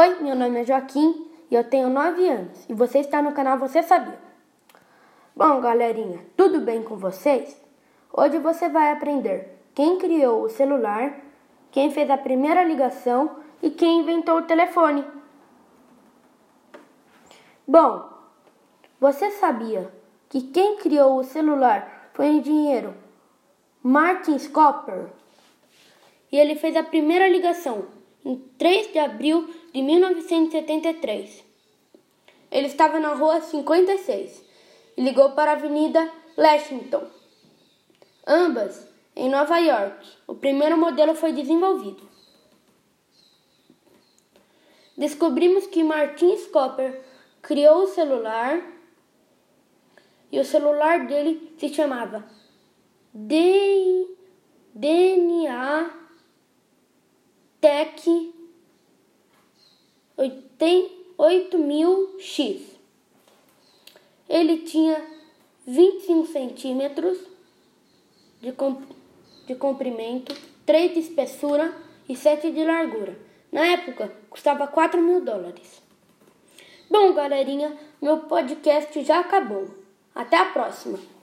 Oi, meu nome é Joaquim e eu tenho 9 anos e você está no canal Você Sabia. Bom, galerinha, tudo bem com vocês? Hoje você vai aprender quem criou o celular, quem fez a primeira ligação e quem inventou o telefone. Bom, você sabia que quem criou o celular foi o engenheiro Martin Scopper? E ele fez a primeira ligação em 3 de abril de 1973. Ele estava na rua 56 e ligou para a Avenida Lexington, ambas em Nova York. O primeiro modelo foi desenvolvido. Descobrimos que Martin Scopper criou o celular e o celular dele se chamava DNA TEC 8000X. Ele tinha 25 centímetros de, comp de comprimento, 3 de espessura e 7 de largura. Na época, custava 4 mil dólares. Bom, galerinha, meu podcast já acabou. Até a próxima!